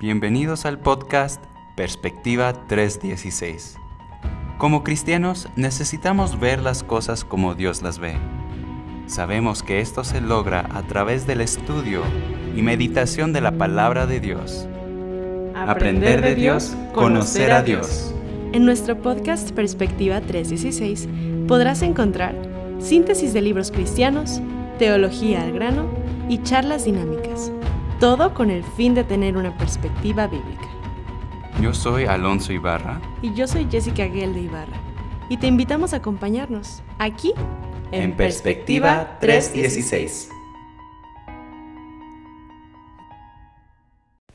Bienvenidos al podcast Perspectiva 316. Como cristianos necesitamos ver las cosas como Dios las ve. Sabemos que esto se logra a través del estudio y meditación de la palabra de Dios. Aprender de Dios, conocer a Dios. En nuestro podcast Perspectiva 316 podrás encontrar síntesis de libros cristianos, teología al grano y charlas dinámicas. Todo con el fin de tener una perspectiva bíblica. Yo soy Alonso Ibarra. Y yo soy Jessica Guel de Ibarra. Y te invitamos a acompañarnos aquí en, Perspectiva 316.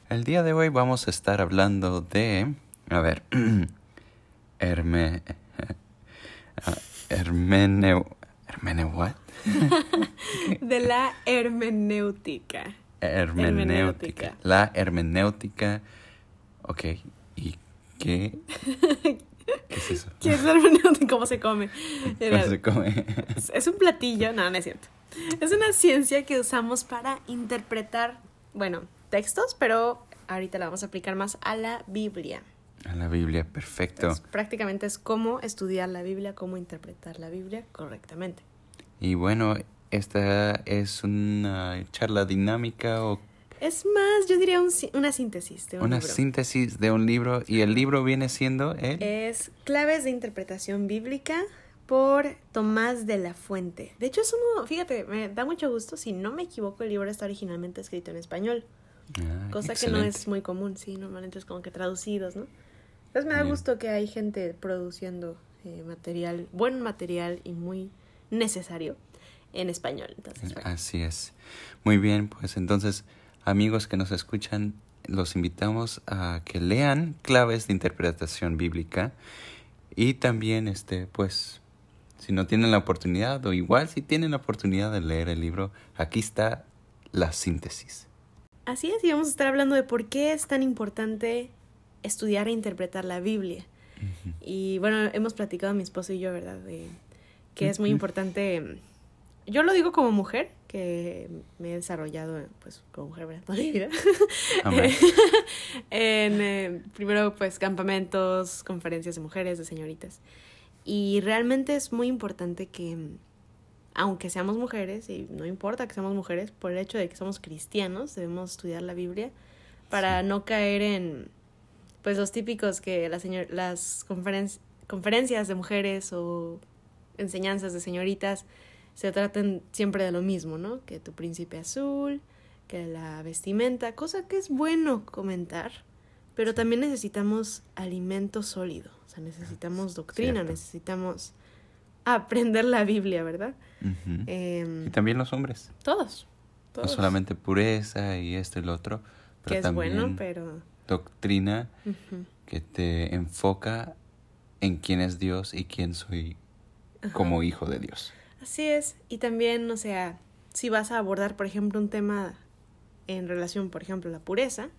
El día de hoy vamos a estar hablando de... A ver... Herme... Hermeneu... ¿Hermeneu what? de la hermenéutica. Hermenéutica. La hermenéutica. Ok. ¿Y qué? ¿Qué es eso? ¿Qué es la hermenéutica? ¿Cómo se come? ¿Cómo se come? Es un platillo. No, no es cierto. Es una ciencia que usamos para interpretar, bueno, textos, pero ahorita la vamos a aplicar más a la Biblia. A la Biblia, perfecto. prácticamente es cómo estudiar la Biblia, cómo interpretar la Biblia correctamente. Y bueno, esta es una charla dinámica o... Es más, yo diría una síntesis de un una síntesis de un libro y el libro viene siendo el... Es Claves de Interpretación Bíblica por Tomás de la Fuente. De hecho, es uno, fíjate, me da mucho gusto, si no me equivoco, el libro está originalmente escrito en español. Ah, cosa que no es muy común, sí, normalmente es como que traducidos, ¿no? Entonces me da gusto que hay gente produciendo eh, material, buen material y muy necesario en español. Entonces, Así es. Muy bien, pues entonces, amigos que nos escuchan, los invitamos a que lean claves de interpretación bíblica y también, este, pues, si no tienen la oportunidad o igual si tienen la oportunidad de leer el libro, aquí está la síntesis. Así es, y vamos a estar hablando de por qué es tan importante estudiar e interpretar la Biblia. Y bueno, hemos platicado mi esposo y yo, ¿verdad? De que es muy importante yo lo digo como mujer, que me he desarrollado pues como mujer toda mi vida. en eh, primero pues campamentos, conferencias de mujeres, de señoritas. Y realmente es muy importante que aunque seamos mujeres, y no importa que seamos mujeres, por el hecho de que somos cristianos, debemos estudiar la Biblia para no caer en pues los típicos que las, las conferencias de mujeres o enseñanzas de señoritas se traten siempre de lo mismo, ¿no? Que tu príncipe azul, que la vestimenta, cosa que es bueno comentar, pero también necesitamos alimento sólido, o sea, necesitamos doctrina, necesitamos aprender la Biblia, ¿verdad? Em, y también los hombres. Todos, No solamente pureza y esto y lo otro, pero que es también bueno, pero... doctrina que te enfoca en quién es Dios y quién soy como hijo de Dios. Así es. Y también, o sea, si vas a abordar, por ejemplo, un tema en relación, por ejemplo, a la pureza,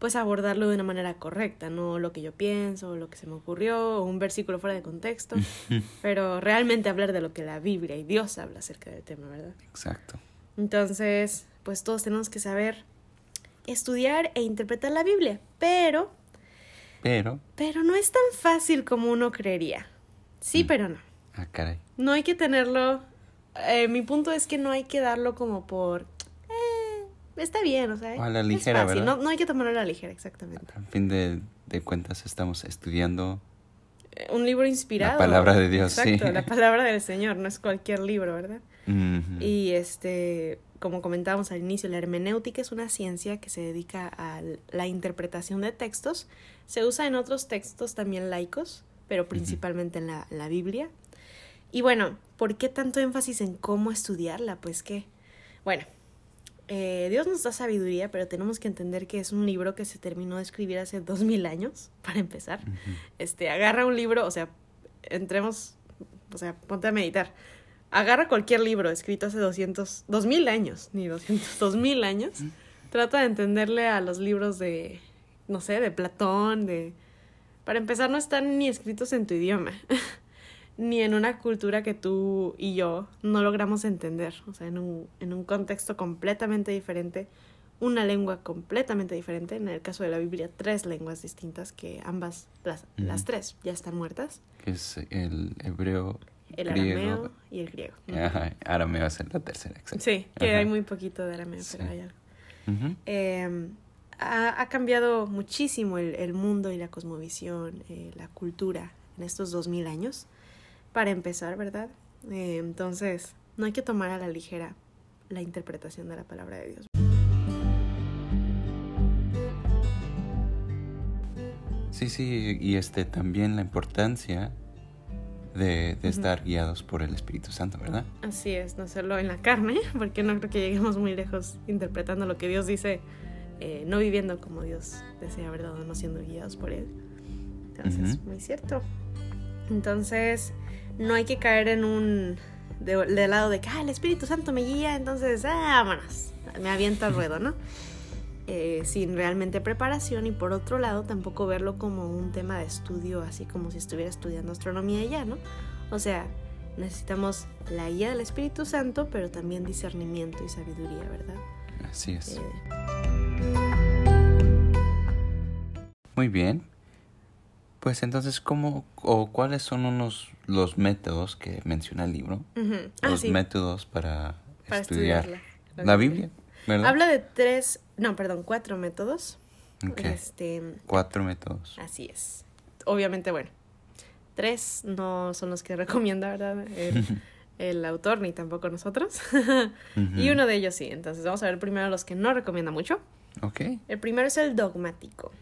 pues abordarlo de una manera correcta, no lo que yo pienso, lo que se me ocurrió, o un versículo fuera de contexto, pero realmente hablar de lo que la Biblia y Dios habla acerca del tema, ¿verdad? Exacto. Entonces, pues todos tenemos que saber estudiar e interpretar la Biblia, pero... Pero... Pero no es tan fácil como uno creería. Sí, mm. pero no. Ah, caray. No hay que tenerlo. Eh, mi punto es que no hay que darlo como por. Eh, está bien, o sea. a la ligera, ¿verdad? No, no, hay que tomarlo a la ligera, exactamente. A fin de, de cuentas, estamos estudiando. Eh, un libro inspirado. La palabra de Dios, Exacto, la palabra del Señor, no es cualquier libro, ¿verdad? Y este, como comentábamos al inicio, la hermenéutica es una ciencia que se dedica a la interpretación de textos. Se usa en otros textos también laicos, pero principalmente en la, la Biblia. Y bueno, ¿por qué tanto énfasis en cómo estudiarla? Pues que, bueno, eh, Dios nos da sabiduría, pero tenemos que entender que es un libro que se terminó de escribir hace dos mil años, para empezar. Este, agarra un libro, o sea, entremos, o sea, ponte a meditar. Agarra cualquier libro escrito hace 200, dos mil años, ni 200, dos mil años. Trata de entenderle a los libros de, no sé, de Platón, de... Para empezar, no están ni escritos en tu idioma. ni en una cultura que tú y yo no logramos entender, o sea, en un, en un contexto completamente diferente, una lengua completamente diferente. En el caso de la Biblia, tres lenguas distintas que ambas, las, las tres, ya están muertas. Que es el hebreo, el arameo y el griego. Ajá, arameo ser la tercera. Sí, que hay muy poquito de arameo, pero hay algo. Em, ha, cambiado muchísimo el, mundo y la cosmovisión, eh, la cultura en estos dos mil años, para empezar, ¿verdad? Eh, entonces, no hay que tomar a la ligera la interpretación de la palabra de Dios. Sí, sí, y este también la importancia de, estar guiados por el Espíritu Santo, ¿verdad? Así es, no hacerlo en la carne, porque no creo que lleguemos muy lejos interpretando lo que Dios dice, eh, no viviendo como Dios desea, ¿verdad? No siendo guiados por Él. Entonces, muy cierto. Entonces, no hay que caer en un... De, lado de que, ah, el Espíritu Santo me guía, entonces, ah, vámonos, me aviento al ruedo, ¿no? Eh, sin realmente preparación y por otro lado tampoco verlo como un tema de estudio así como si estuviera estudiando astronomía ya, ¿no? O sea, necesitamos la guía del Espíritu Santo, pero también discernimiento y sabiduría, ¿verdad? Así es. Eh, Muy bien. Pues entonces, ¿cómo o cuáles son unos los métodos que menciona el libro? Ah, los métodos para, estudiar la, Biblia. Habla de tres, no, perdón, cuatro métodos. Este, cuatro métodos. Así es. Obviamente, bueno, tres no son los que recomienda, ¿verdad? El, autor, ni tampoco nosotros. Y uno de ellos sí. Entonces vamos a ver primero los que no recomienda mucho. Ok. El primero es el dogmático.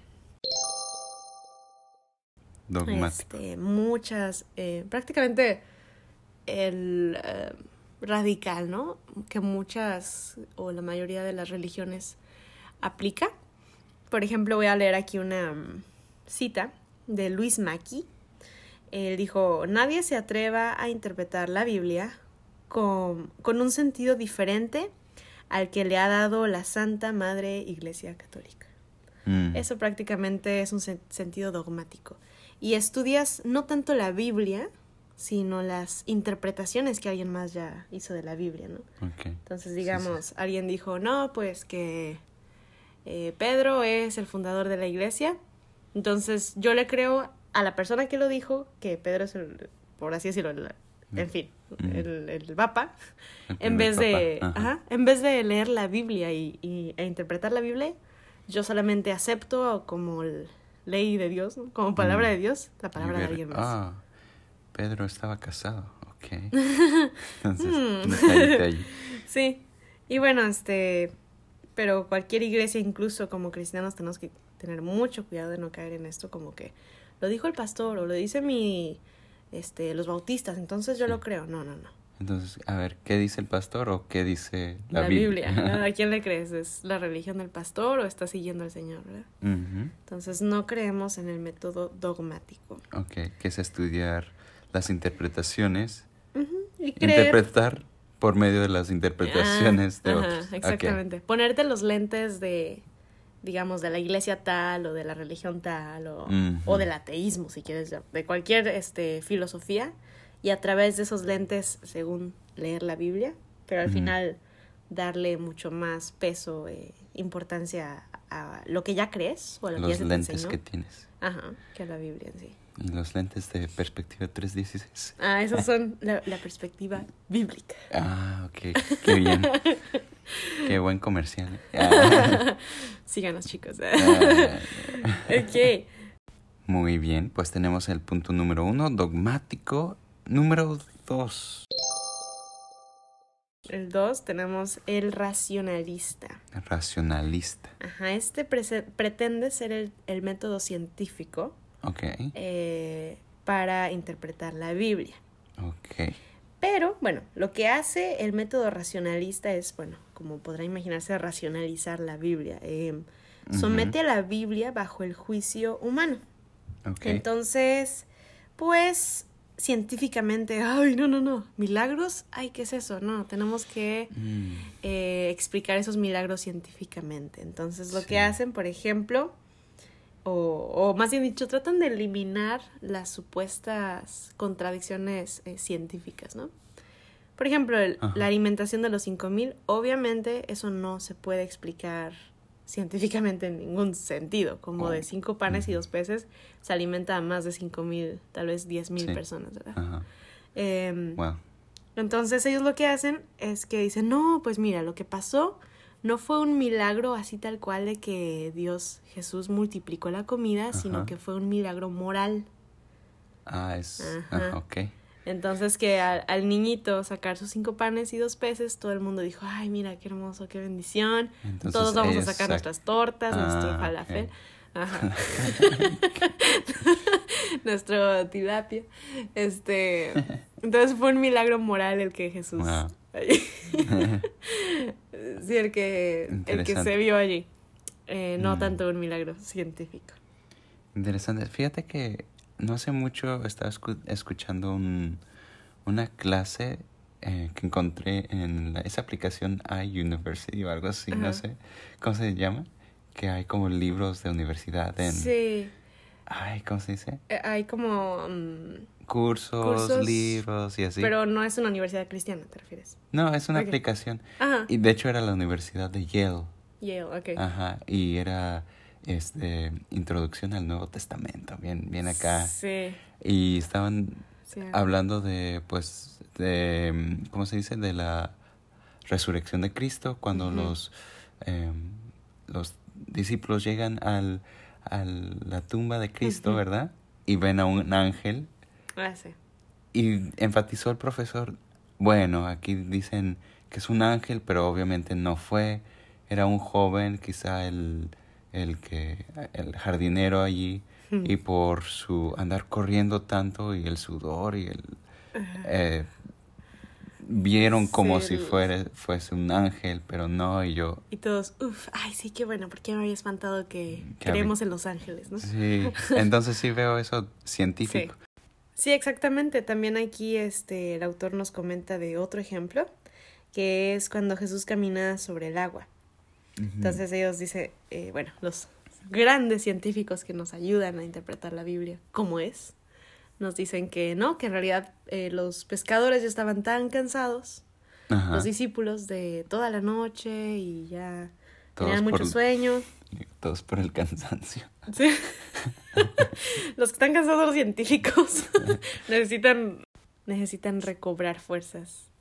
Dogmático. Este, muchas, eh, prácticamente el... Eh, radical, ¿no? Que muchas o la mayoría de las religiones aplica. Por ejemplo, voy a leer aquí una mm, cita de Luis Mackie. Él dijo, nadie se atreva a interpretar la Biblia con, con un sentido diferente al que le ha dado la Santa Madre Iglesia Católica. Mm. Eso prácticamente es un sentido dogmático. Y estudias no tanto la Biblia, sino las interpretaciones que alguien más ya hizo de la Biblia, ¿no? Entonces, digamos, alguien dijo, no, pues que eh, Pedro es el fundador de la iglesia, entonces yo le creo a la persona que lo dijo que Pedro es el, por así decirlo, en fin, el, el papa, en vez de, en vez de leer la Biblia y, e interpretar la Biblia, yo solamente acepto como ley de Dios, como palabra de Dios, la palabra de alguien más. Ah. Pedro estaba casado, ok. Entonces, hmm. Sí, y bueno, este, pero cualquier iglesia, incluso como cristianos, tenemos que tener mucho cuidado de no caer en esto, como que lo dijo el pastor o lo dice mi, este, los bautistas, entonces yo lo creo. No, no, no. Entonces, a ver, ¿qué dice el pastor o qué dice la, la Biblia? ¿A quién le crees? ¿Es la religión del pastor o está siguiendo al Señor? ¿verdad? Entonces, no creemos en el método dogmático. Ok, que es estudiar las interpretaciones. Interpretar por medio de las interpretaciones de otros. Exactamente. Ponerte los lentes de, digamos, de la iglesia tal o de la religión tal o, o del ateísmo, si quieres, de cualquier este, filosofía y a través de esos lentes, según leer la Biblia, pero al final darle mucho más peso, e importancia a lo que ya crees o a lo los que lentes que tienes. Ajá, que a la Biblia en sí. Y los lentes de perspectiva 316. Ah, esos son la, perspectiva bíblica. Ah, ok. Qué bien. Qué buen comercial. Síganos, chicos. Ah. ok. Muy bien, pues tenemos el punto número uno, dogmático. Número dos. El dos tenemos el racionalista. racionalista. Ajá, este pretende ser el, el método científico Okay. Eh, para interpretar la Biblia. Ok. Pero, bueno, lo que hace el método racionalista es, bueno, como podrá imaginarse, racionalizar la Biblia. Eh, somete a la Biblia bajo el juicio humano. Okay. Entonces, pues, científicamente, ay, no, no, no, milagros, ay, ¿qué es eso? No, tenemos que mm. eh, explicar esos milagros científicamente. Entonces, lo que hacen, por ejemplo, o, más bien dicho, tratan de eliminar las supuestas contradicciones eh, científicas, ¿no? Por ejemplo, la alimentación de los 5000, obviamente eso no se puede explicar científicamente en ningún sentido. Como de oh, cinco panes y dos peces se alimenta a más de cinco mil, tal vez diez mil personas, ¿verdad? Em, entonces ellos lo que hacen es que dicen, no, pues mira, lo que pasó no fue un milagro así tal cual de que Dios Jesús multiplicó la comida, sino que fue un milagro moral. Ah, es... Ajá. ok. Entonces que al, niñito sacar sus cinco panes y dos peces, todo el mundo dijo, ay, mira, qué hermoso, qué bendición. Todos vamos a sacar nuestras tortas, nuestro ah, falafel. Ajá. nuestro tilapia. Este, entonces fue un milagro moral el que Jesús sí, el que, el que se vio allí. Eh, no mm. tanto un milagro científico. Interesante. Fíjate que no hace mucho estaba escuchando un, una clase eh, que encontré en esa aplicación iUniversity o algo así, no sé cómo se llama, que hay como libros de universidad en... Sí. Ay, ¿cómo se dice? Eh, hay como... Mm, cursos, libros y así. Pero no es una universidad cristiana, ¿te refieres? No, es una aplicación. Ajá. Y de hecho era la universidad de Yale. Yale, ok. Ajá, y era este introducción al Nuevo Testamento, bien, bien acá. Sí. Y estaban hablando de, pues, de, ¿cómo se dice? De la resurrección de Cristo, cuando los, em, los discípulos llegan al, a la tumba de Cristo, ¿verdad? Y ven a un ángel Ah, sí. Y enfatizó el profesor, bueno, aquí dicen que es un ángel, pero obviamente no fue, era un joven, quizá el, el que, el jardinero allí, y por su andar corriendo tanto y el sudor y el... Eh, vieron como si fuera, fuese un ángel, pero no, y yo... Y todos, uff, ay, sí, qué bueno, porque me había espantado que creemos en los ángeles, ¿no? Sí, entonces sí veo eso científico. Sí, exactamente. También aquí este, el autor nos comenta de otro ejemplo, que es cuando Jesús camina sobre el agua. Entonces ellos dicen, eh, bueno, los grandes científicos que nos ayudan a interpretar la Biblia como es, nos dicen que no, que en realidad eh, los pescadores ya estaban tan cansados, los discípulos de toda la noche y ya tenían mucho sueño. Todos por el cansancio. Sí. los que están cansados los científicos necesitan, necesitan recobrar fuerzas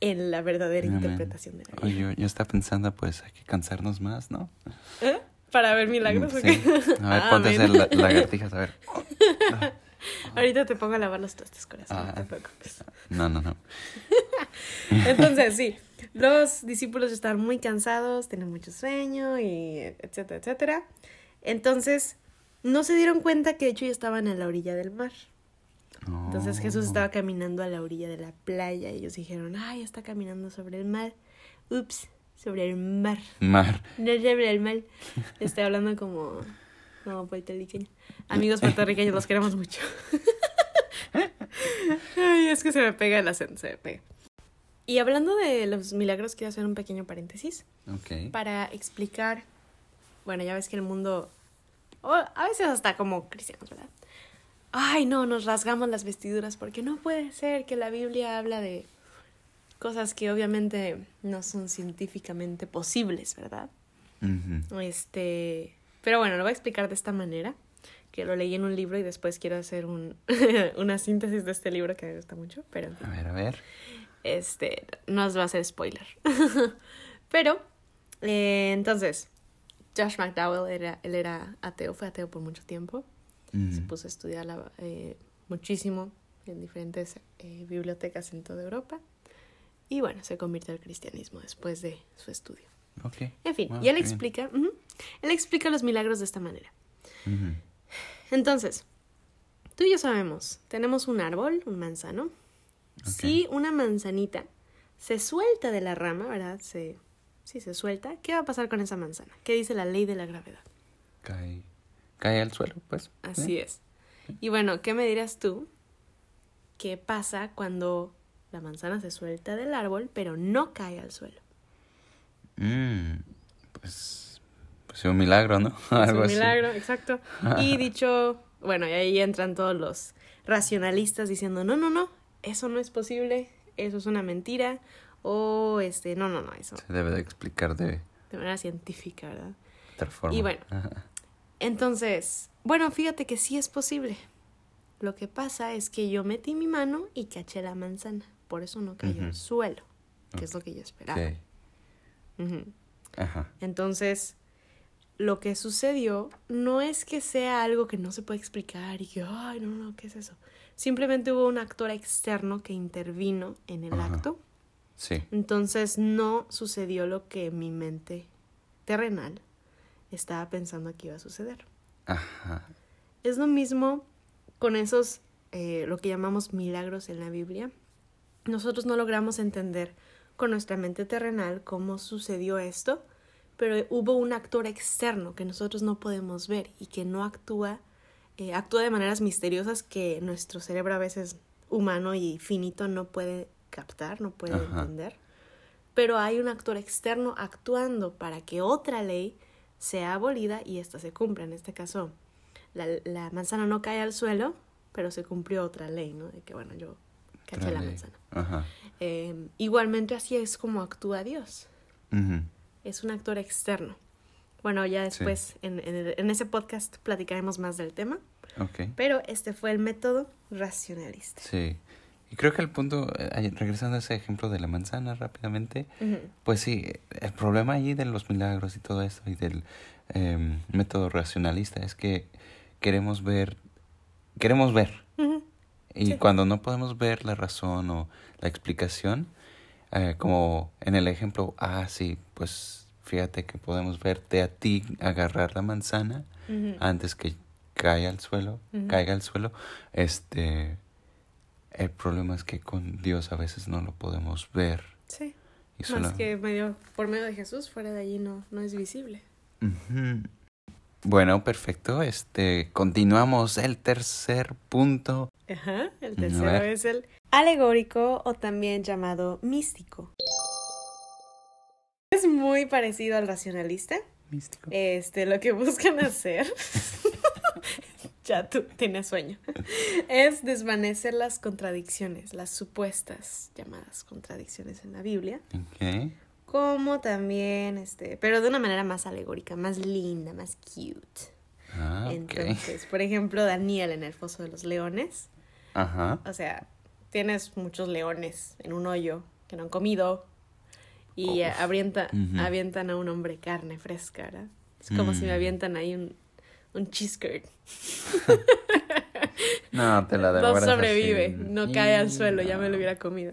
en la verdadera interpretación de la vida. Oye, yo, estaba pensando, pues hay que cansarnos más, ¿no? ¿Eh? ¿Para ver milagros sí. A ver, ponte a hacer lagartijas, a ver. Ahorita te pongo a lavar los trastes, corazón, no te ah. preocupes. No, no, no. Entonces, sí, los discípulos estaban muy cansados, tenían mucho sueño y etcétera, etcétera. Entonces, no se dieron cuenta que de hecho ya estaban en la orilla del mar. Entonces Jesús estaba caminando a la orilla de la playa y ellos dijeron, ay, está caminando sobre el mar. Ups, sobre el mar. Mar. No sobre el mar. Estoy hablando como, como puertorriqueño. Amigos puertorriqueños, los queremos mucho. ay, es que se me pega el acento, se me pega. Y hablando de los milagros, quiero hacer un pequeño paréntesis. Ok. Para explicar, bueno, ya ves que el mundo a veces hasta como cristianos, ¿verdad? Ay, no, nos rasgamos las vestiduras porque no puede ser que la Biblia habla de cosas que obviamente no son científicamente posibles, ¿verdad? Este, pero bueno, lo voy a explicar de esta manera, que lo leí en un libro y después quiero hacer un, una síntesis de este libro que me gusta mucho, pero A ver, a ver. Este, no os va a hacer spoiler. pero, eh, entonces, Josh McDowell era, él era ateo, fue ateo por mucho tiempo. Se puso a estudiar eh, muchísimo en diferentes eh, bibliotecas en toda Europa. Y bueno, se convirtió al cristianismo después de su estudio. Okay. En fin, y él explica, él explica los milagros de esta manera. Entonces, tú y yo sabemos, tenemos un árbol, un manzano. Si una manzanita se suelta de la rama, ¿verdad? Se si se suelta, ¿qué va a pasar con esa manzana? ¿Qué dice la ley de la gravedad? Cae, cae al suelo, pues. Así es. Y bueno, ¿qué me dirás tú? ¿Qué pasa cuando la manzana se suelta del árbol, pero no cae al suelo? Mm, pues, pues es un milagro, ¿no? es un milagro, exacto. Y dicho, bueno, y ahí entran todos los racionalistas diciendo, no, no, no, eso no es posible, eso es una mentira, o este, no, no, no, eso. Se debe de explicar de... De manera científica, ¿verdad? Y bueno, entonces, bueno, fíjate que sí es posible. Lo que pasa es que yo metí mi mano y caché la manzana. Por eso no cayó al suelo, que es lo que yo esperaba. Ajá. Entonces, lo que sucedió no es que sea algo que no se puede explicar y que, ay, no, no, ¿qué es eso? Simplemente hubo un actor externo que intervino en el acto. Sí. Entonces no sucedió lo que mi mente terrenal estaba pensando que iba a suceder. Ajá. Es lo mismo con esos, eh, lo que llamamos milagros en la Biblia. Nosotros no logramos entender con nuestra mente terrenal cómo sucedió esto, pero hubo un actor externo que nosotros no podemos ver y que no actúa, eh, actúa de maneras misteriosas que nuestro cerebro a veces humano y finito no puede captar, no puede entender. Pero hay un actor externo actuando para que otra ley sea abolida y esta se cumpla. En este caso, la, la manzana no cae al suelo, pero se cumplió otra ley, ¿no? De que, bueno, yo caché la manzana. Em, igualmente así es como actúa Dios es un actor externo. Bueno, ya después en, en, ese podcast platicaremos más del tema. Okay. Pero este fue el método racionalista. Sí. Y creo que el punto, eh, regresando a ese ejemplo de la manzana rápidamente, pues sí, el problema allí de los milagros y todo eso y del em, método racionalista es que queremos ver, queremos ver. Y cuando no podemos ver la razón o la explicación, eh, como en el ejemplo, ah, sí, pues fíjate que podemos verte a ti agarrar la manzana antes que caiga al suelo, caiga al suelo. Este, el problema es que con Dios a veces no lo podemos ver. Sí. Y Más que medio, por medio de Jesús, fuera de allí no, no es visible. Bueno, perfecto. Este, continuamos el tercer punto. Ajá, el tercero es el alegórico o también llamado místico. Es muy parecido al racionalista. Místico. Este, lo que buscan hacer. ya tú tienes sueño. Es desvanecer las contradicciones, las supuestas llamadas contradicciones en la Biblia. Okay. Como también, este, pero de una manera más alegórica, más linda, más cute. Ah, Entonces, por ejemplo, Daniel en el Foso de los Leones. Ajá. O sea, tienes muchos leones en un hoyo que no han comido y avientan a un hombre carne fresca, ¿verdad? Es como si me mm. avientan ahí un, un cheese curd. no, te la No sobrevive, no cae al suelo, ya me lo hubiera comido.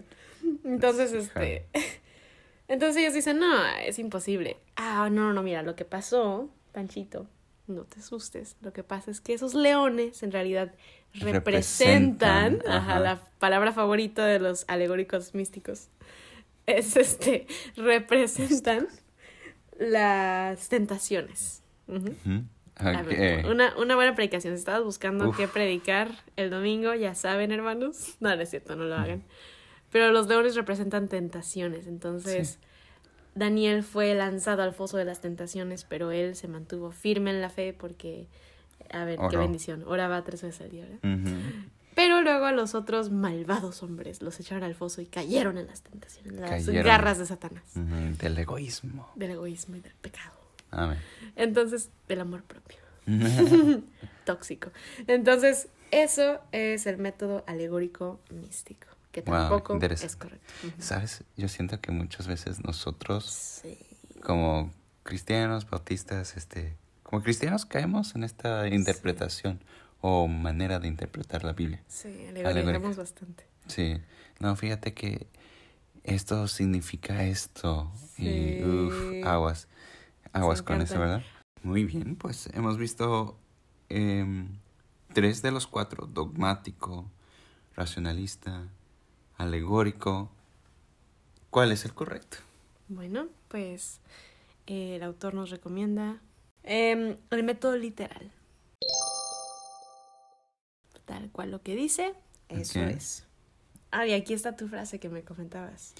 Entonces, este... Entonces ellos dicen, no, es imposible. Ah, no, no, mira, lo que pasó, Panchito, no te asustes. Lo que pasa es que esos leones en realidad representan, ajá, la palabra favorita de los alegóricos místicos es este, representan las tentaciones. Una, una buena predicación. Si estabas buscando qué predicar el domingo, ya saben, hermanos. No, no es cierto, no lo hagan. Pero los leones representan tentaciones. Entonces, Daniel fue lanzado al foso de las tentaciones, pero él se mantuvo firme en la fe porque a ver, qué bendición. Oraba tres veces al día, ¿verdad? Pero luego a los otros malvados hombres los echaron al foso y cayeron en las tentaciones, en las garras de Satanás. Del egoísmo. Del egoísmo y del pecado. Amén. Entonces, del amor propio. Tóxico. Entonces, eso es el método alegórico místico, que tampoco es correcto. ¿Sabes? Yo siento que muchas veces nosotros, como cristianos, bautistas, este, como cristianos caemos en esta interpretación o manera de interpretar la Biblia. Sí, alegorizamos bastante. Sí, no, fíjate que esto significa esto y uff, aguas, aguas con eso, ¿verdad? Muy bien, pues hemos visto em, tres de los cuatro, dogmático, racionalista, alegórico. ¿Cuál es el correcto? Bueno, pues eh, el autor nos recomienda Em, el método literal. Tal cual lo que dice, eso es. Ah, y aquí está tu frase que me comentabas.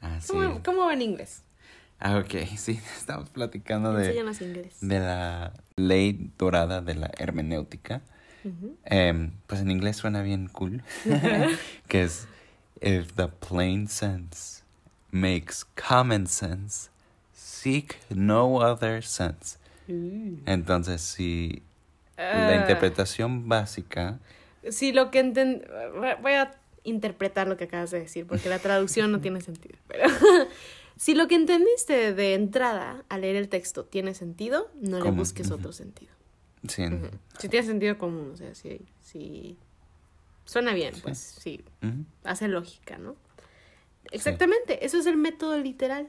Ah, sí. ¿Cómo, va en inglés? Ah, ok, sí, estamos platicando de, de la ley dorada de la hermenéutica. Em, pues en inglés suena bien cool, que es, if the plain sense makes common sense, seek no other sense Uh. Entonces, si la ah. interpretación básica... Sí, lo que entiendo... Voy a interpretar lo que acabas de decir, porque la traducción no tiene sentido. Pero si lo que entendiste de entrada al leer el texto tiene sentido, no le busques otro sentido. Sí. Si tiene sentido común, o sea, si, si suena bien, pues sí, hace lógica, ¿no? Exactamente, eso es el método literal.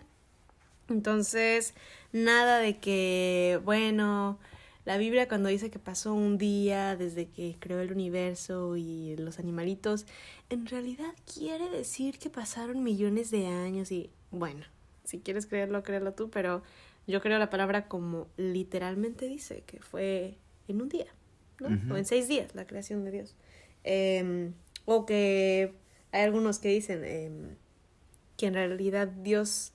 Entonces, nada de que, bueno, la Biblia cuando dice que pasó un día desde que creó el universo y los animalitos, en realidad quiere decir que pasaron millones de años y, bueno, si quieres creerlo, créelo tú, pero yo creo la palabra como literalmente dice, que fue en un día, ¿no? O en seis días la creación de Dios. Em, o que hay algunos que dicen em, que en realidad Dios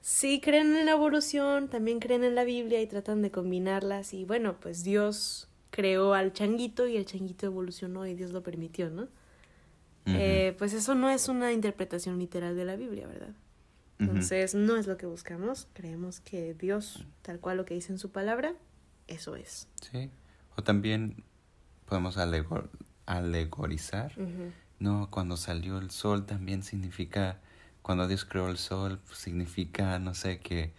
sí creen en la evolución, también creen en la Biblia y tratan de combinarlas y bueno, pues Dios creó al changuito y el changuito evolucionó y Dios lo permitió, ¿no? Eh, pues eso no es una interpretación literal de la Biblia, ¿verdad? Entonces, no es lo que buscamos. Creemos que Dios, tal cual lo que dice en su palabra, eso es. Sí. O también podemos alegorizar. No, cuando salió el sol también significa, cuando Dios creó el sol, pues, significa, no sé, que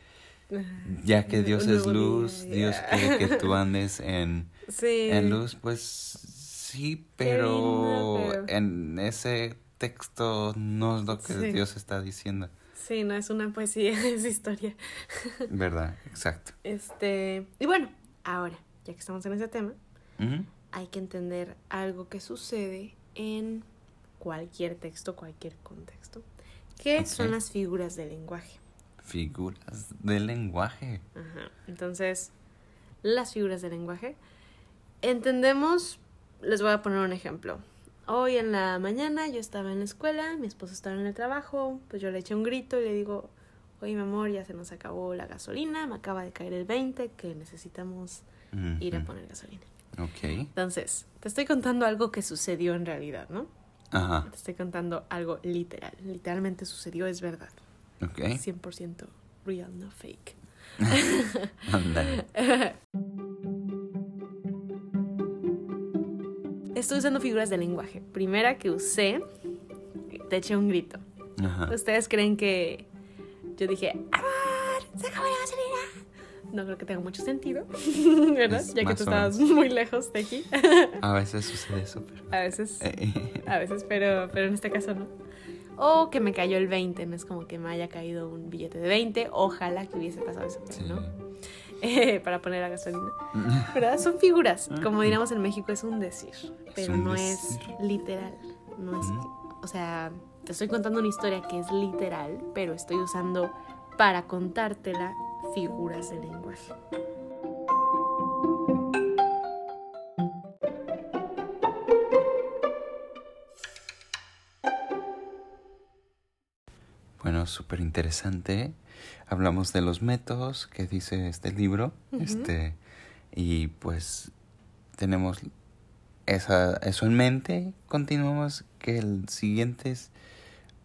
ya que Dios es luz, Dios quiere que tú andes en, en luz, pues sí, pero, en ese texto no es lo que Dios está diciendo. Sí, no es una poesía, es historia. ¿Verdad? Exacto. Este, y bueno, ahora, ya que estamos en ese tema, hay que entender algo que sucede en cualquier texto, cualquier contexto. ¿Qué son las figuras del lenguaje? Figuras del lenguaje. Ajá. Entonces, las figuras del lenguaje. Entendemos, les voy a poner un ejemplo. Hoy en la mañana yo estaba en la escuela, mi esposo estaba en el trabajo, pues yo le eché un grito y le digo, oye mi amor, ya se nos acabó la gasolina, me acaba de caer el 20, que necesitamos ir a poner gasolina. Ok. Entonces, te estoy contando algo que sucedió en realidad, ¿no? Ajá. Te estoy contando algo literal. Literalmente sucedió, es verdad. Ok. 100% real, no fake. estoy usando figuras de lenguaje. Primera que usé, te eché un grito. ¿Ustedes creen que yo dije, ¡Amor! ¡Se acabó la gasolina! No creo que tenga mucho sentido, ¿verdad? ya que tú estabas muy lejos de aquí. a veces sucede eso, pero... A veces, a veces, pero, pero en este caso no. O que me cayó el 20, no es como que me haya caído un billete de 20. Ojalá que hubiese pasado eso, pero no. para poner la gasolina. ¿Verdad? Son figuras. Como diríamos en México, es un decir, pero no es literal. No es, o sea, te estoy contando una historia que es literal, pero estoy usando para contártela figuras de lenguaje. Bueno, súper interesante hablamos de los métodos que dice este libro, este, y pues tenemos esa, eso en mente, continuamos que el siguiente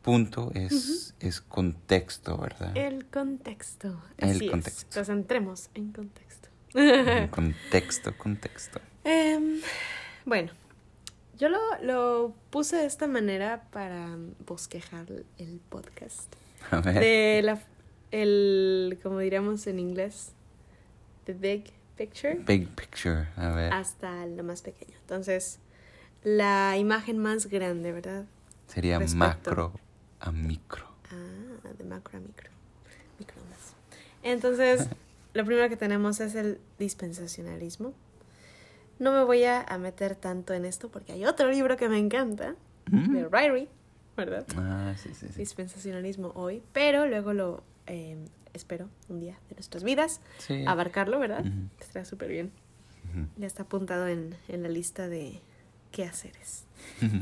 punto es, es contexto, ¿verdad? El contexto. el contexto. Nos entremos en contexto. contexto, contexto. Em, bueno, yo lo, lo puse de esta manera para bosquejar el podcast. A ver. De la el, como diríamos en inglés, the big picture. Big picture, a ver. Hasta lo más pequeño. Entonces, la imagen más grande, ¿verdad? Sería macro a micro. Ah, de macro a micro. Microondas. Entonces, lo primero que tenemos es el dispensacionalismo. No me voy a, meter tanto en esto porque hay otro libro que me encanta, mm. de Ryrie, ¿verdad? Ah, sí, sí, sí. Dispensacionalismo hoy, pero luego lo Em, espero, un día de nuestras vidas, abarcarlo, ¿verdad? Estará súper bien. Ya está apuntado en, en, la lista de qué haceres.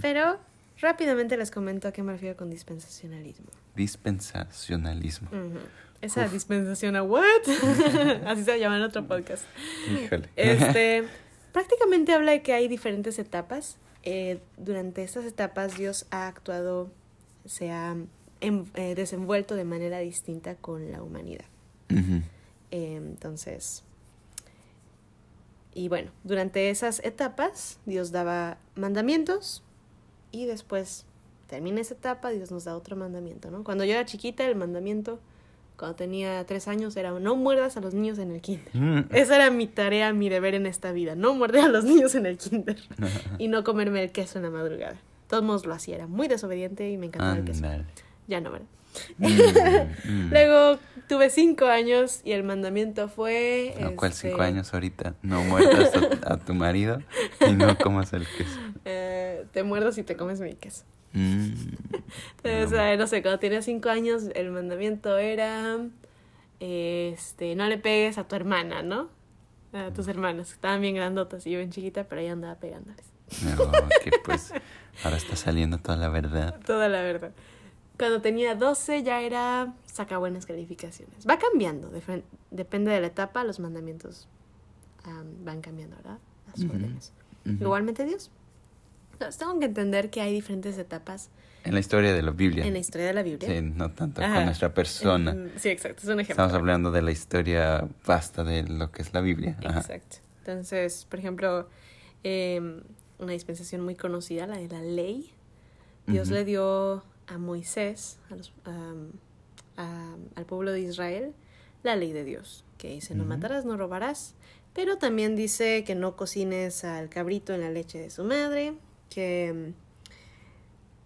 Pero rápidamente les comento a qué me refiero con dispensacionalismo. Dispensacionalismo. Esa dispensación a what? Así se llama en otro podcast. Híjole. Este, prácticamente habla de que hay diferentes etapas. Eh, durante estas etapas Dios ha actuado, se ha eh, desenvuelto de manera distinta con la humanidad. Eh, entonces, y bueno, durante esas etapas Dios daba mandamientos y después termina esa etapa, Dios nos da otro mandamiento, ¿no? Cuando yo era chiquita, el mandamiento, cuando tenía tres años, era no muerdas a los niños en el kinder. Mm. Esa era mi tarea, mi deber en esta vida, no morder a los niños en el kinder y no comerme el queso en la madrugada. Todos modos lo hacía, era muy desobediente y me encantaba el queso. Ya no, ¿verdad? Mm, mm. Luego tuve cinco años y el mandamiento fue... ¿Cuál cinco este, años ahorita? No muerdas a, tu marido y no comas el queso. Eh, te muerdas y te comes mi queso. Mm. Entonces, no sé, cuando tenía cinco años el mandamiento era... Este, no le pegues a tu hermana, ¿no? A tus hermanas, que estaban bien grandotas y yo bien chiquita, pero ella andaba pegándoles. No, que pues ahora está saliendo toda la verdad. Toda la verdad. Cuando tenía 12 ya era saca buenas calificaciones. Va cambiando, depende de la etapa, los mandamientos van cambiando, ¿verdad? Las órdenes. Igualmente Dios. Entonces, tengo que entender que hay diferentes etapas. En la historia de la Biblia. En la historia de la Biblia. Sí, no tanto con nuestra persona. Sí, exacto, es un ejemplo. Estamos hablando de la historia vasta de lo que es la Biblia. Exacto. Entonces, por ejemplo, em, una dispensación muy conocida, la de la ley. Dios le dio a Moisés, al pueblo de Israel, la ley de Dios, que dice no matarás, no robarás, pero también dice que no cocines al cabrito en la leche de su madre, que,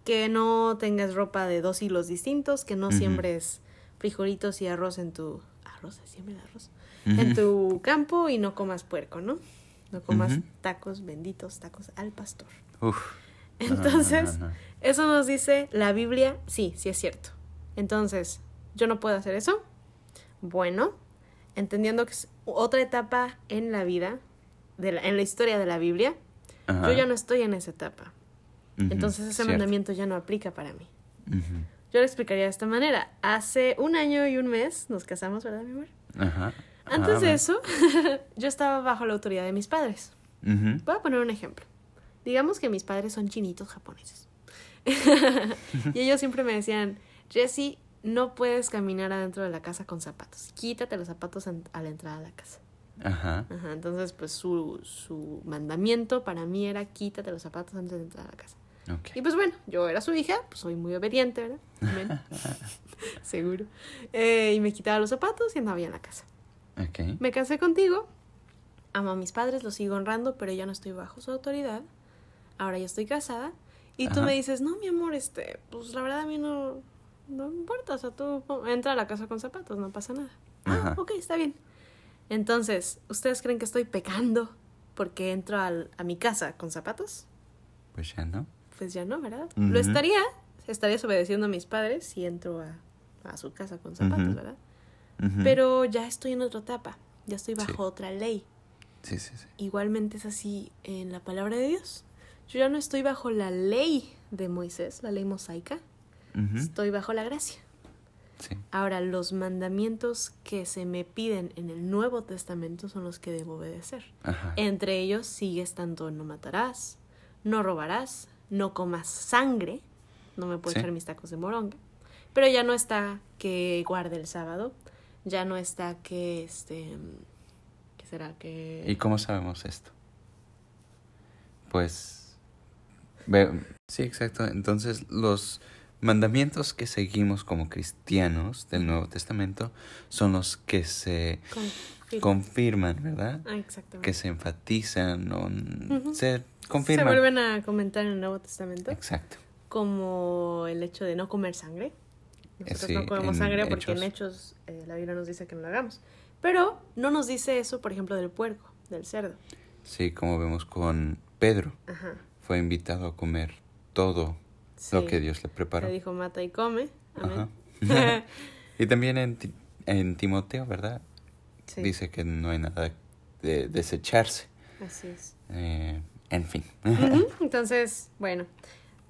que no tengas ropa de dos hilos distintos, que no siembres frijolitos y arroz en tu... Arroz, siempre arroz. En tu campo y no comas puerco, ¿no? No comas tacos benditos, tacos al pastor. Entonces, eso nos dice la Biblia, sí, sí es cierto. Entonces, ¿yo no puedo hacer eso? Bueno, entendiendo que es otra etapa en la vida, de en la historia de la Biblia, yo ya no estoy en esa etapa. Entonces ese mandamiento ya no aplica para mí. Yo lo explicaría de esta manera. Hace un año y un mes nos casamos, ¿verdad, mi amor? Ajá. Antes de eso, yo estaba bajo la autoridad de mis padres. Voy a poner un ejemplo. Digamos que mis padres son chinitos japoneses. y ellos siempre me decían, Jesse, no puedes caminar adentro de la casa con zapatos. Quítate los zapatos a la entrada de la casa. Ajá. Ajá. Entonces, pues su, su mandamiento para mí era quítate los zapatos antes de entrar a la casa. Y pues bueno, yo era su hija, pues soy muy obediente, ¿verdad? Seguro. Eh, y me quitaba los zapatos y andaba ya en la casa. Okay. Me casé contigo, amo a mis padres, los sigo honrando, pero ya no estoy bajo su autoridad. Ahora ya estoy casada y tú me dices, no, mi amor, este, pues la verdad a mí no, no importa, o sea, tú entra a la casa con zapatos, no pasa nada. Ah, ok, está bien. Entonces, ¿ustedes creen que estoy pecando porque entro al, a mi casa con zapatos? Pues ya no. Pues ya no, ¿verdad? Lo estaría, estaría obedeciendo a mis padres si entro a, a su casa con zapatos, ¿verdad? Pero ya estoy en otra etapa, ya estoy bajo otra ley. Sí, sí, sí. Igualmente es así en la palabra de Dios. Yo ya no estoy bajo la ley de Moisés, la ley mosaica. Estoy bajo la gracia. Ahora, los mandamientos que se me piden en el Nuevo Testamento son los que debo obedecer. Entre ellos sigue estando no matarás, no robarás, no comas sangre, no me puedo echar mis tacos de moronga. Pero ya no está que guarde el sábado, ya no está que este ¿qué será que ¿Y cómo sabemos esto? Pues Sí, exacto. Entonces, los mandamientos que seguimos como cristianos del Nuevo Testamento son los que se confirman, ¿verdad? Ah, exactamente. Que se enfatizan o se confirman. Se vuelven a comentar en el Nuevo Testamento. Exacto. Como el hecho de no comer sangre. Nosotros no comemos sangre porque en Hechos eh, la Biblia nos dice que no lo hagamos. Pero no nos dice eso, por ejemplo, del puerco, del cerdo. Sí, como vemos con Pedro. Ajá fue invitado a comer todo lo que Dios le preparó. Le dijo, mata y come. y también en, en Timoteo, ¿verdad? Dice que no hay nada de desecharse. Así es. Eh, en fin. Entonces, bueno,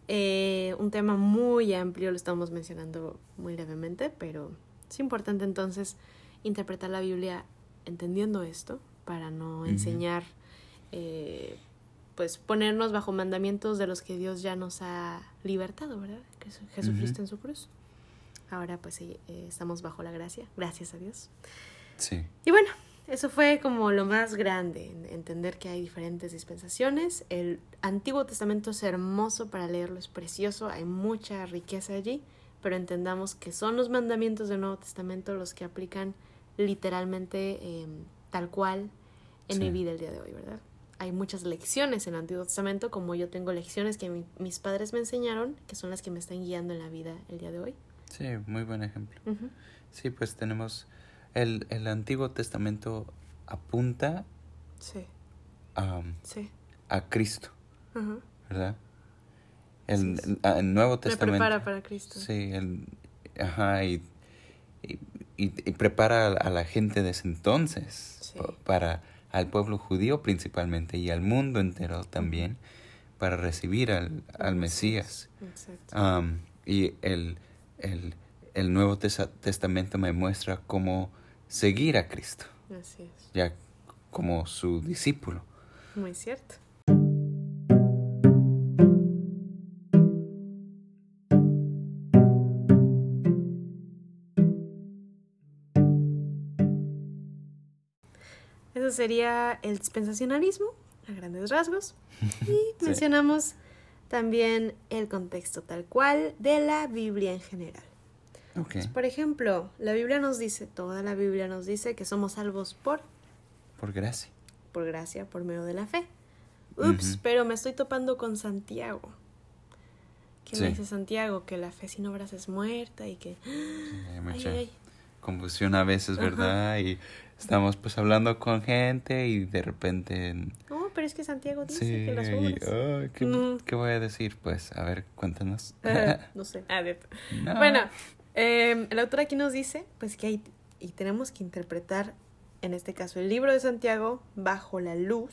eh, un tema muy amplio, lo estamos mencionando muy levemente, pero es importante entonces interpretar la Biblia entendiendo esto para no enseñar eh, pues ponernos bajo mandamientos de los que Dios ya nos ha libertado, ¿verdad? Jesucristo en su cruz. Ahora pues eh, estamos bajo la gracia, gracias a Dios. Sí. Y bueno, eso fue como lo más grande, entender que hay diferentes dispensaciones. El Antiguo Testamento es hermoso para leerlo, es precioso, hay mucha riqueza allí, pero entendamos que son los mandamientos del Nuevo Testamento los que aplican literalmente em, tal cual en mi vida el día de hoy, ¿verdad? Hay muchas lecciones en el Antiguo Testamento, como yo tengo lecciones que mis padres me enseñaron, que son las que me están guiando en la vida el día de hoy. Sí, muy buen ejemplo. Sí, pues tenemos el, el Antiguo Testamento apunta sí. A, a Cristo, ¿verdad? El, el, Nuevo Testamento. prepara para Cristo. Sí, el, ajá, y, y, y, prepara a la gente de ese entonces para al pueblo judío principalmente y al mundo entero también para recibir al, al Mesías. Y el, el, el Nuevo Testamento me muestra cómo seguir a Cristo. Así es. Ya como su discípulo. Muy cierto. Sería el dispensacionalismo a grandes rasgos. Y mencionamos también el contexto tal cual de la Biblia en general. por ejemplo, la Biblia nos dice, toda la Biblia nos dice que somos salvos por... Por gracia. Por gracia, por medio de la fe. Ups, pero me estoy topando con Santiago. ¿Qué me dice Santiago? Que la fe sin obras es muerta y que... ay, confusión a veces, ¿verdad? Y estamos pues hablando con gente y de repente... No, pero es que Santiago dice que las obras... ¿qué, voy a decir? Pues, a ver, cuéntanos. no sé. A ver. Bueno, eh, el autor aquí nos dice pues que hay... Y tenemos que interpretar, en este caso, el libro de Santiago bajo la luz,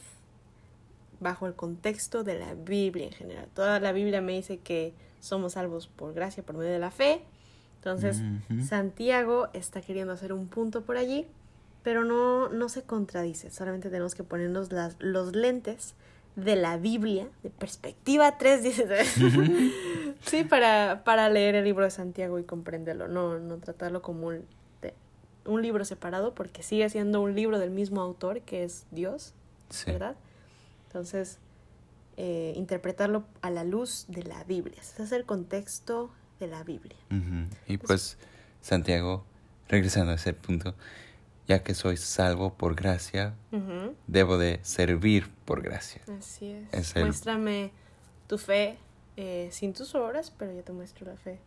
bajo el contexto de la Biblia en general. Toda la Biblia me dice que somos salvos por gracia, por medio de la fe. Entonces, Santiago está queriendo hacer un punto por allí pero no, no se contradice, solamente tenemos que ponernos las, los lentes de la Biblia, de perspectiva 3.16, sí, para, para leer el libro de Santiago y comprenderlo, no, no tratarlo como un, un libro separado, porque sigue siendo un libro del mismo autor, que es Dios, ¿verdad? Entonces, eh, interpretarlo a la luz de la Biblia, ese es el contexto de la Biblia. Y pues, Santiago, regresando a ese punto, ya que soy salvo por gracia, debo de servir por gracia. Así es. Muéstrame tu fe eh, sin tus obras, pero yo te muestro la fe.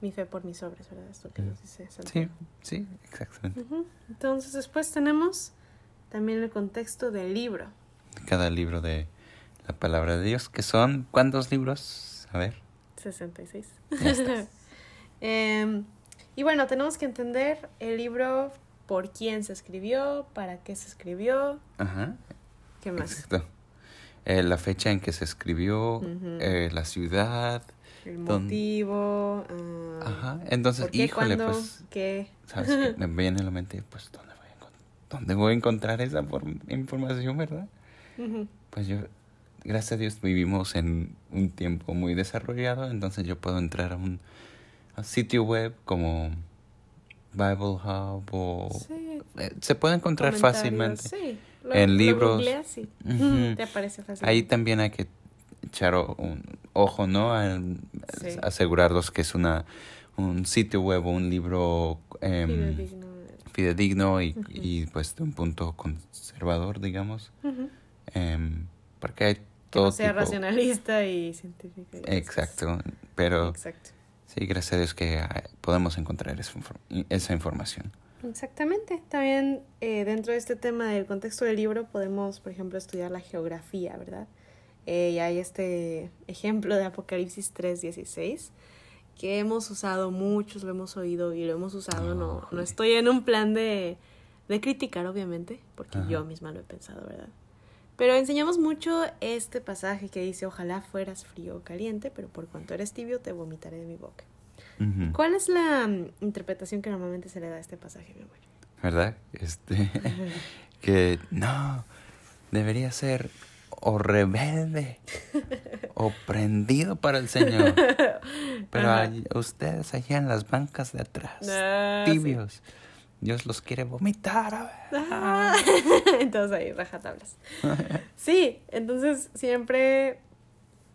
Mi fe por mis obras, ¿verdad? Esto que nos dice Sí, sí, exactamente. Entonces después tenemos también el contexto del libro. Cada libro de la palabra de Dios, que son, ¿cuántos libros? A ver. 66. eh, y bueno, tenemos que entender el libro por quién se escribió, para qué se escribió. Ajá. ¿Qué más? Exacto. Eh, la fecha en que se escribió, eh, la ciudad. El motivo. Ah, Ajá. Entonces, híjole, pues. ¿Qué? ¿Sabes? Me viene a la mente, pues, ¿dónde voy a, ¿dónde voy a encontrar esa información, verdad? Pues yo, gracias a Dios, vivimos en un tiempo muy desarrollado, entonces yo puedo entrar a un sitio web como Bible Hub o... Eh, se puede encontrar fácilmente en libros. Te aparece fácilmente. Ahí también hay que echar un ojo, ¿no? A, Asegurarlos que es una un sitio web o un libro eh, fidedigno, y, y, pues de un punto conservador, digamos. eh, porque hay todo que no sea racionalista y científico. Exacto, pero... Exacto Sí, gracias a Dios que ah, podemos encontrar esa, información. Exactamente. También eh, dentro de este tema del contexto del libro podemos, por ejemplo, estudiar la geografía, ¿verdad? Eh, y hay este ejemplo de Apocalipsis 3.16 que hemos usado muchos, lo hemos oído y lo hemos usado. no, no estoy en un plan de, de criticar, obviamente, porque yo misma lo he pensado, ¿verdad? Pero enseñamos mucho este pasaje que dice, ojalá fueras frío o caliente, pero por cuanto eres tibio te vomitaré de mi boca. ¿Cuál es la mm, interpretación que normalmente se le da a este pasaje, mi amor? ¿Verdad? Este, que no, debería ser o rebelde o prendido para el Señor. Pero ustedes allá en las bancas de atrás, tibios. Dios los quiere vomitar. Ah. entonces ahí, rajatablas. Sí, entonces siempre,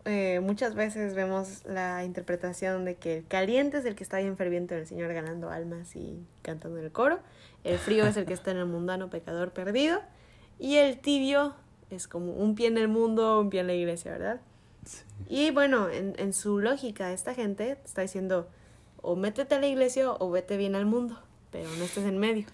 eh, muchas veces vemos la interpretación de que el caliente es el que está bien ferviente en el Señor ganando almas y cantando en el coro. El frío es el que está en el mundano pecador perdido. Y el tibio es como un pie en el mundo, un pie en la iglesia, ¿verdad? Sí. Y bueno, en, en su lógica, esta gente está diciendo, o métete a la iglesia o vete bien al mundo pero no estés en medio.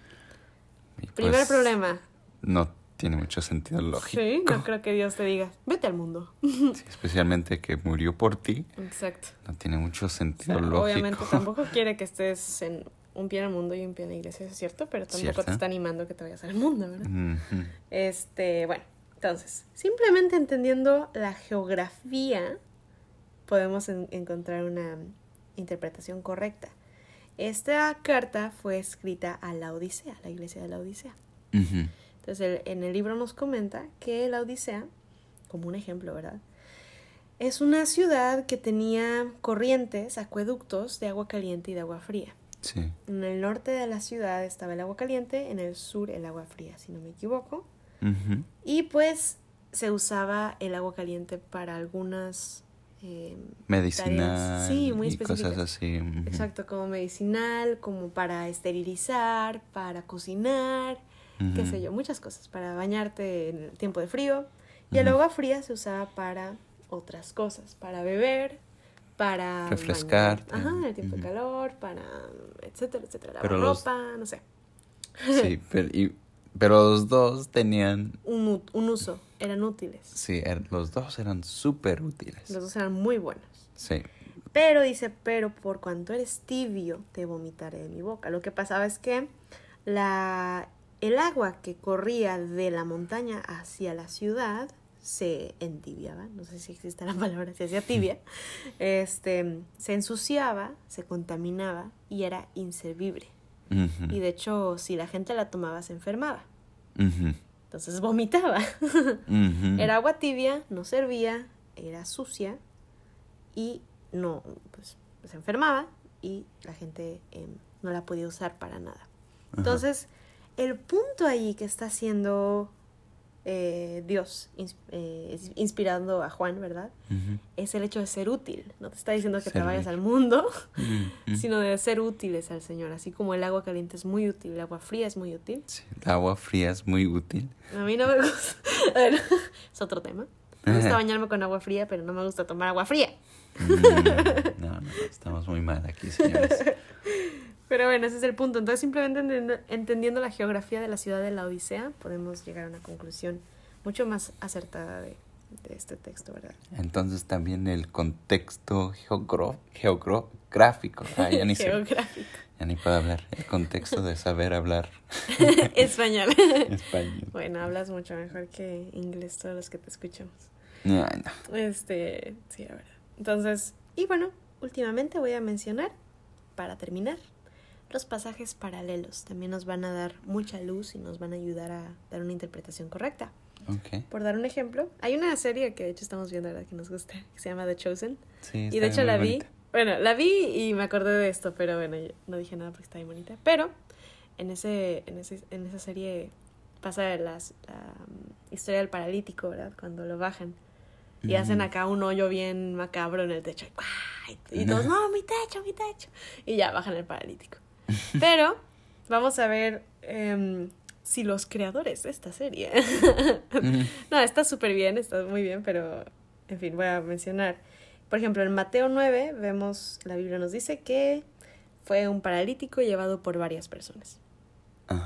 Primer pues, problema. No tiene mucho sentido lógico. Sí, no creo que Dios te diga, vete al mundo. Sí, especialmente que murió por ti. Exacto. No tiene mucho sentido lógico. Obviamente tampoco quiere que estés en un pie en el mundo y un pie en la iglesia, es cierto, pero tampoco te está animando que te vayas al mundo, ¿verdad? Este, bueno, entonces, simplemente entendiendo la geografía podemos encontrar una interpretación correcta. Esta carta fue escrita a la Odisea, la iglesia de la Odisea. Entonces, en el libro nos comenta que la Odisea, como un ejemplo, ¿verdad? Es una ciudad que tenía corrientes, acueductos de agua caliente y de agua fría. Sí. En el norte de la ciudad estaba el agua caliente, en el sur el agua fría, si no me equivoco. Y pues se usaba el agua caliente para algunas eh, medicinal sí, muy y cosas así. Exacto, como medicinal, como para esterilizar, para cocinar, qué sé yo, muchas cosas, para bañarte en el tiempo de frío. Y el agua fría se usaba para otras cosas, para beber, para refrescar. Ajá, en el tiempo de calor, para etcétera, etcétera, lavar ropa, no sé. Sí, pero, pero los dos tenían un, un uso eran útiles. Sí, er, los dos eran súper útiles. Los dos eran muy buenos. Sí. Pero dice, pero por cuanto eres tibio, te vomitaré de mi boca. Lo que pasaba es que la, el agua que corría de la montaña hacia la ciudad se entibiaba, no sé si existe la palabra, se hacía tibia, este, se ensuciaba, se contaminaba y era inservible. Y de hecho, si la gente la tomaba, se enfermaba. Entonces vomitaba. Era agua tibia, no servía, era sucia y no, pues se enfermaba y la gente em, no la podía usar para nada. Entonces, el punto ahí que está haciendo eh, Dios eh, inspirando a Juan, ¿verdad? Es el hecho de ser útil. No te está diciendo que te vayas al mundo, sino de ser útiles al Señor. Así como el agua caliente es muy útil, el agua fría es muy útil. Sí, el agua fría es muy útil. A mí no me gusta. Bueno, es otro tema. Me gusta bañarme con agua fría, pero no me gusta tomar agua fría. Mm, no, no, estamos muy mal aquí, señores. Pero bueno, ese es el punto. Entonces, simplemente entendiendo, la geografía de la ciudad de la Odisea, podemos llegar a una conclusión mucho más acertada de, este texto, ¿verdad? Entonces, también el contexto geográfico. Ah, ya ni geográfico. ya ni puedo hablar. El contexto de saber hablar español. español. Bueno, hablas mucho mejor que inglés todos los que te escuchamos. No, no. Este, sí, la verdad. Entonces, y bueno, últimamente voy a mencionar, para terminar, los pasajes paralelos también nos van a dar mucha luz y nos van a ayudar a dar una interpretación correcta. Okay. Por dar un ejemplo, hay una serie que de hecho estamos viendo ahora que nos gusta, que se llama The Chosen. Sí, y de hecho la vi. Bueno, la vi y me acordé de esto, pero bueno, no dije nada porque está muy bonita. Pero en, ese, en, ese, en esa serie pasa las, la um, historia del paralítico, ¿verdad? Cuando lo bajan. Y hacen acá un hoyo bien macabro en el techo. Y todos, no, mi techo, mi techo. Y ya bajan el paralítico. Pero vamos a ver em, si los creadores de esta serie. no, está súper bien, está muy bien, pero en fin, voy a mencionar. Por ejemplo, en Mateo 9 vemos, la Biblia nos dice que fue un paralítico llevado por varias personas.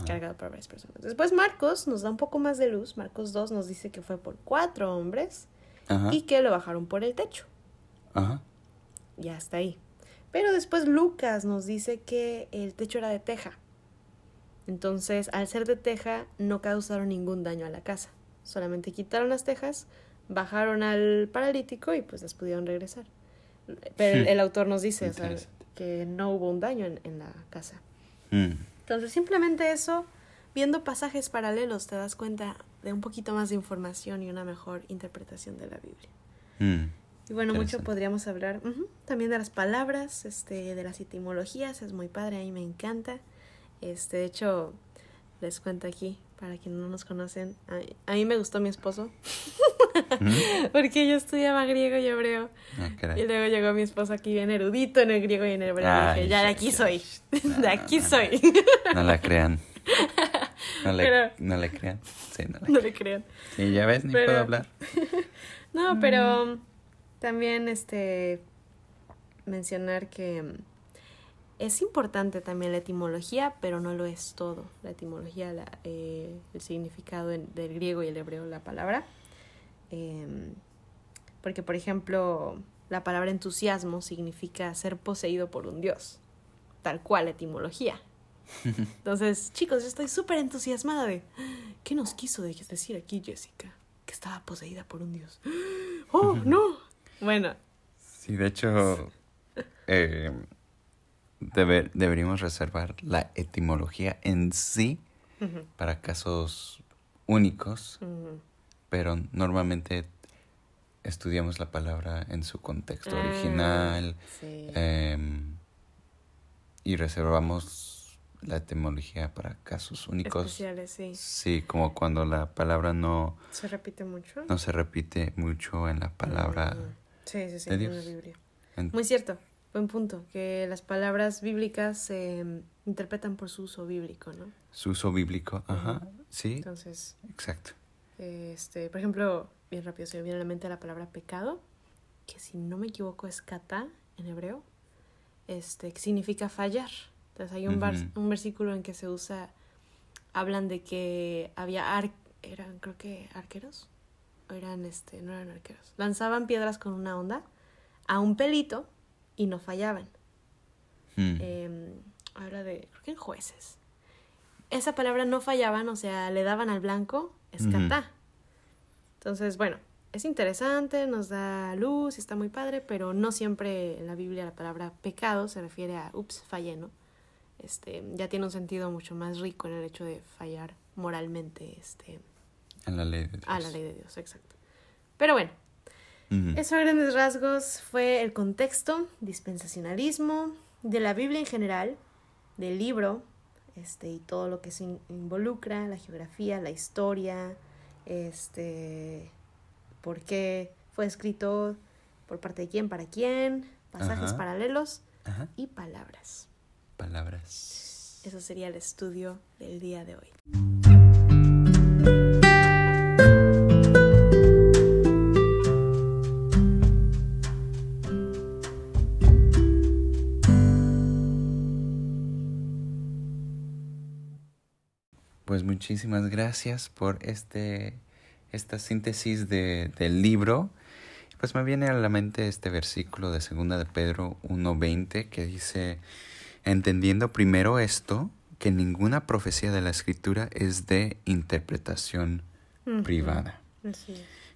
Cargado por varias personas. Después Marcos nos da un poco más de luz. Marcos 2 nos dice que fue por cuatro hombres y que lo bajaron por el techo. Ajá. Ya está ahí. Pero después Lucas nos dice que el techo era de teja. Entonces, al ser de teja, no causaron ningún daño a la casa. Solamente quitaron las tejas, bajaron al paralítico y pues les pudieron regresar. Pero el, autor nos dice que no hubo un daño en, la casa. Mm. Entonces, simplemente eso, viendo pasajes paralelos, te das cuenta de un poquito más de información y una mejor interpretación de la Biblia. Mm. Y bueno, mucho podríamos hablar también de las palabras, este, de las etimologías, es muy padre, a mí me encanta. Este, de hecho, les cuento aquí, para quienes no nos conocen, a, mí me gustó mi esposo, porque yo estudiaba griego y hebreo. Ah, y luego llegó mi esposo aquí bien erudito en el griego y en el hebreo. y dije, ya de aquí soy, de aquí soy. no la crean. No le, no le crean. Sí, no, le, no le crean. Y ya ves, ni puedo hablar. no, pero también este mencionar que es importante también la etimología, pero no lo es todo. La etimología, la, eh, el significado del griego y el hebreo, la palabra. Em, porque, por ejemplo, la palabra entusiasmo significa ser poseído por un dios, tal cual etimología. Entonces, chicos, yo estoy súper entusiasmada de... ¿Qué nos quiso decir aquí Jessica? Que estaba poseída por un dios. ¡Oh, no! Bueno. Sí, de hecho, eh, deberíamos reservar la etimología en sí para casos únicos, pero normalmente estudiamos la palabra en su contexto ah, original em, y reservamos la etimología para casos únicos. Especiales, sí. Sí, como cuando la palabra no... ¿Se repite mucho? No se repite mucho en la palabra sí, sí, sí, en la Biblia. Muy cierto. Buen punto, que las palabras bíblicas se interpretan por su uso bíblico, ¿no? Su uso bíblico, ajá, sí. Entonces. Exacto. Este, por ejemplo, bien rápido se me viene a la mente la palabra pecado, que si no me equivoco es kata en hebreo, este, que significa fallar. Entonces hay un, un versículo en que se usa, hablan de que había ar eran creo que arqueros, eran este, no eran arqueros, lanzaban piedras con una onda a un pelito y no fallaban. Hmm. Em, habla de, creo que en jueces. Esa palabra no fallaban, o sea, le daban al blanco, escatá. Entonces, bueno, es interesante, nos da luz, está muy padre, pero no siempre en la Biblia la palabra pecado se refiere a, ups, fallé, ¿no? Este, ya tiene un sentido mucho más rico en el hecho de fallar moralmente, este... A la ley de Dios. A la ley de Dios, exacto. Pero bueno, eso a grandes rasgos fue el contexto, dispensacionalismo, de la Biblia en general, del libro, este, y todo lo que se involucra, la geografía, la historia, este, por qué fue escrito, por parte de quién, para quién, pasajes paralelos y palabras. Palabras. Eso sería el estudio del día de hoy. Muchísimas gracias por este, esta síntesis de, del libro. Pues me viene a la mente este versículo de segunda de Pedro 1.20 que dice, entendiendo primero esto, que ninguna profecía de la escritura es de interpretación privada.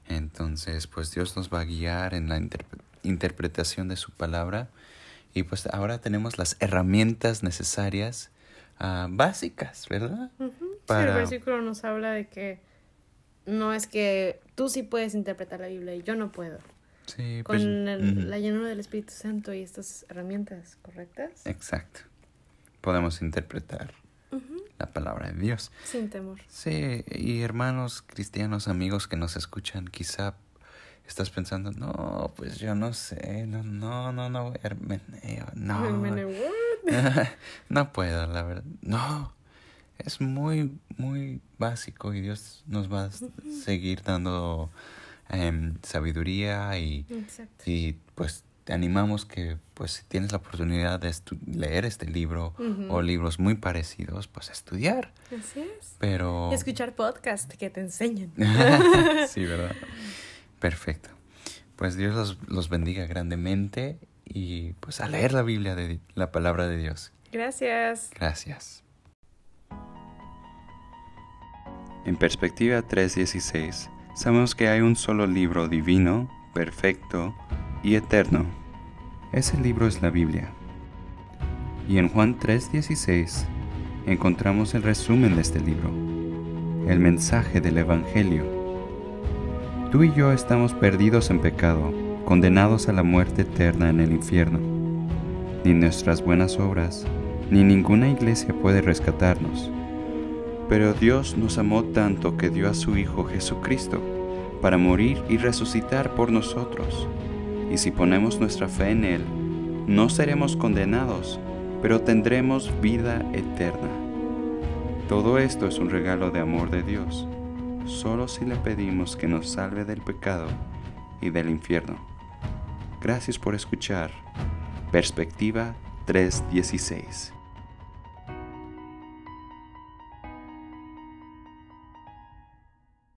Entonces, pues Dios nos va a guiar en la interpretación de su palabra y pues ahora tenemos las herramientas necesarias Ah, básicas, ¿verdad? Sí, el versículo nos habla de que no es que tú sí puedes interpretar la Biblia y yo no puedo. Sí, Con pues, la llenura del Espíritu Santo y estas herramientas correctas. Exacto. Podemos interpretar la palabra de Dios. Sin temor. Sí, y hermanos cristianos, amigos que nos escuchan, quizá estás pensando, no, pues yo no sé, no, no, no, no, hermeneo, no. Hermeneo, no puedo, la verdad. No, es muy, muy básico y Dios nos va a seguir dando em, sabiduría y, y pues te animamos que pues si tienes la oportunidad de leer este libro o libros muy parecidos, pues estudiar. Así es. Pero... Y escuchar podcast que te enseñen. sí, ¿verdad? Perfecto. Pues Dios los, los bendiga grandemente y pues a leer la Biblia de la palabra de Dios. Gracias. Gracias. En perspectiva 3.16, sabemos que hay un solo libro divino, perfecto y eterno. Ese libro es la Biblia. Y en Juan 3.16 encontramos el resumen de este libro, el mensaje del Evangelio. Tú y yo estamos perdidos en pecado condenados a la muerte eterna en el infierno. Ni nuestras buenas obras ni ninguna iglesia puede rescatarnos. Pero Dios nos amó tanto que dio a su Hijo Jesucristo para morir y resucitar por nosotros. Y si ponemos nuestra fe en Él, no seremos condenados, pero tendremos vida eterna. Todo esto es un regalo de amor de Dios, solo si le pedimos que nos salve del pecado y del infierno. Gracias por escuchar Perspectiva 316.